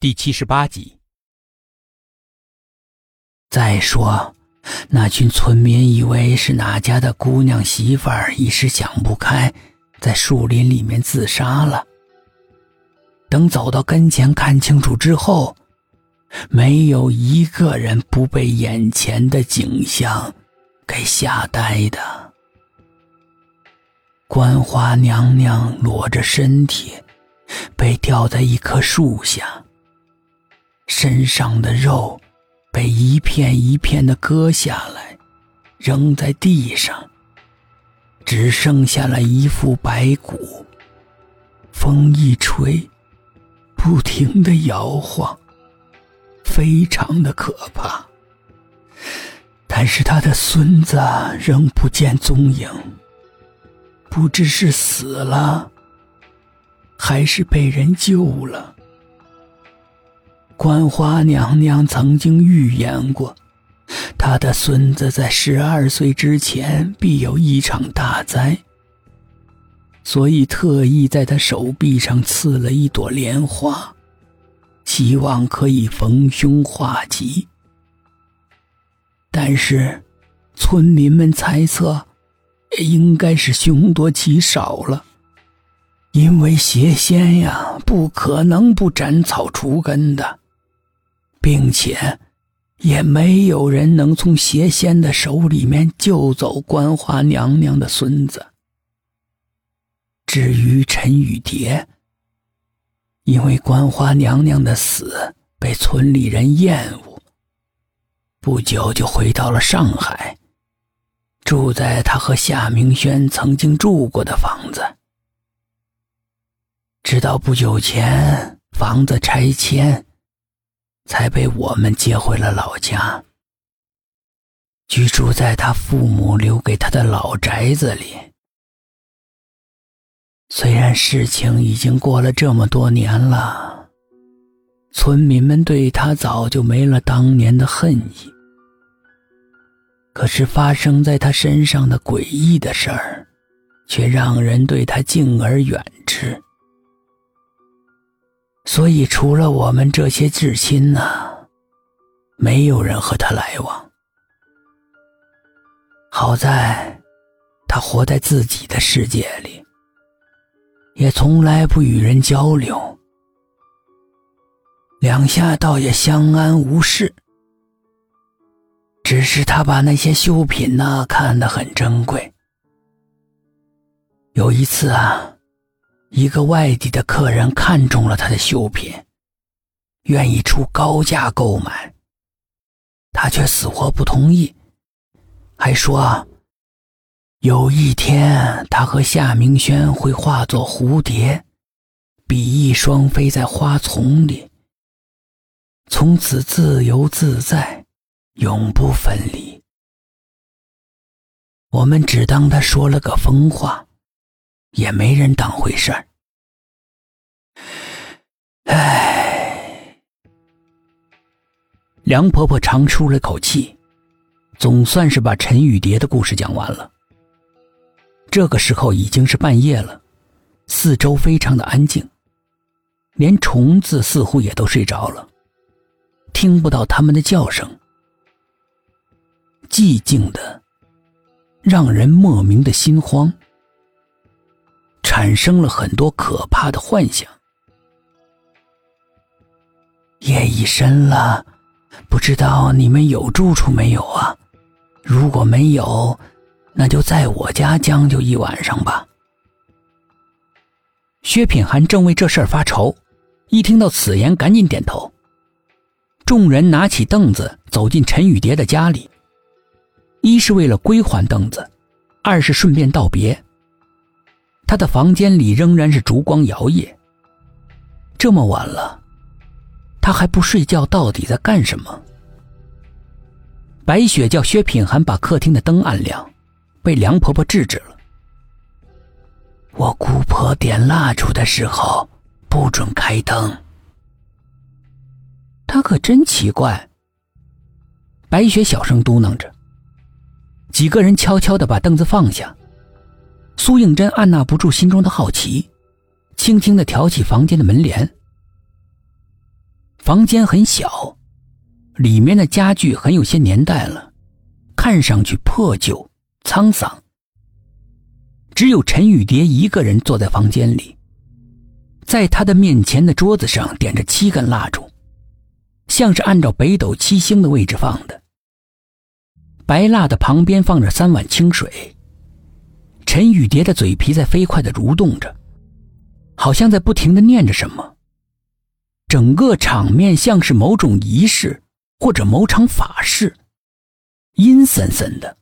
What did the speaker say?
第七十八集。再说，那群村民以为是哪家的姑娘媳妇儿，一时想不开，在树林里面自杀了。等走到跟前看清楚之后，没有一个人不被眼前的景象给吓呆的。观花娘娘裸着身体，被吊在一棵树下。身上的肉被一片一片的割下来，扔在地上，只剩下了一副白骨。风一吹，不停的摇晃，非常的可怕。但是他的孙子仍不见踪影，不知是死了，还是被人救了。观花娘娘曾经预言过，她的孙子在十二岁之前必有一场大灾，所以特意在他手臂上刺了一朵莲花，希望可以逢凶化吉。但是，村民们猜测，应该是凶多吉少了，因为邪仙呀，不可能不斩草除根的。并且，也没有人能从邪仙的手里面救走观花娘娘的孙子。至于陈雨蝶，因为观花娘娘的死被村里人厌恶，不久就回到了上海，住在他和夏明轩曾经住过的房子。直到不久前，房子拆迁。才被我们接回了老家，居住在他父母留给他的老宅子里。虽然事情已经过了这么多年了，村民们对他早就没了当年的恨意，可是发生在他身上的诡异的事儿，却让人对他敬而远之。所以，除了我们这些至亲呢，没有人和他来往。好在，他活在自己的世界里，也从来不与人交流。两下倒也相安无事，只是他把那些绣品呢看得很珍贵。有一次啊。一个外地的客人看中了他的绣品，愿意出高价购买，他却死活不同意，还说：“有一天他和夏明轩会化作蝴蝶，比翼双飞在花丛里，从此自由自在，永不分离。”我们只当他说了个疯话。也没人当回事儿。唉，梁婆婆长舒了口气，总算是把陈雨蝶的故事讲完了。这个时候已经是半夜了，四周非常的安静，连虫子似乎也都睡着了，听不到它们的叫声，寂静的，让人莫名的心慌。产生了很多可怕的幻想。夜已深了，不知道你们有住处没有啊？如果没有，那就在我家将就一晚上吧。薛品涵正为这事儿发愁，一听到此言，赶紧点头。众人拿起凳子走进陈雨蝶的家里，一是为了归还凳子，二是顺便道别。他的房间里仍然是烛光摇曳。这么晚了，他还不睡觉，到底在干什么？白雪叫薛品涵把客厅的灯按亮，被梁婆婆制止了。我姑婆点蜡烛的时候不准开灯。他可真奇怪。白雪小声嘟囔着。几个人悄悄的把凳子放下。苏应真按捺不住心中的好奇，轻轻的挑起房间的门帘。房间很小，里面的家具很有些年代了，看上去破旧沧桑。只有陈雨蝶一个人坐在房间里，在他的面前的桌子上点着七根蜡烛，像是按照北斗七星的位置放的。白蜡的旁边放着三碗清水。陈雨蝶的嘴皮在飞快的蠕动着，好像在不停的念着什么。整个场面像是某种仪式或者某场法事，阴森森的。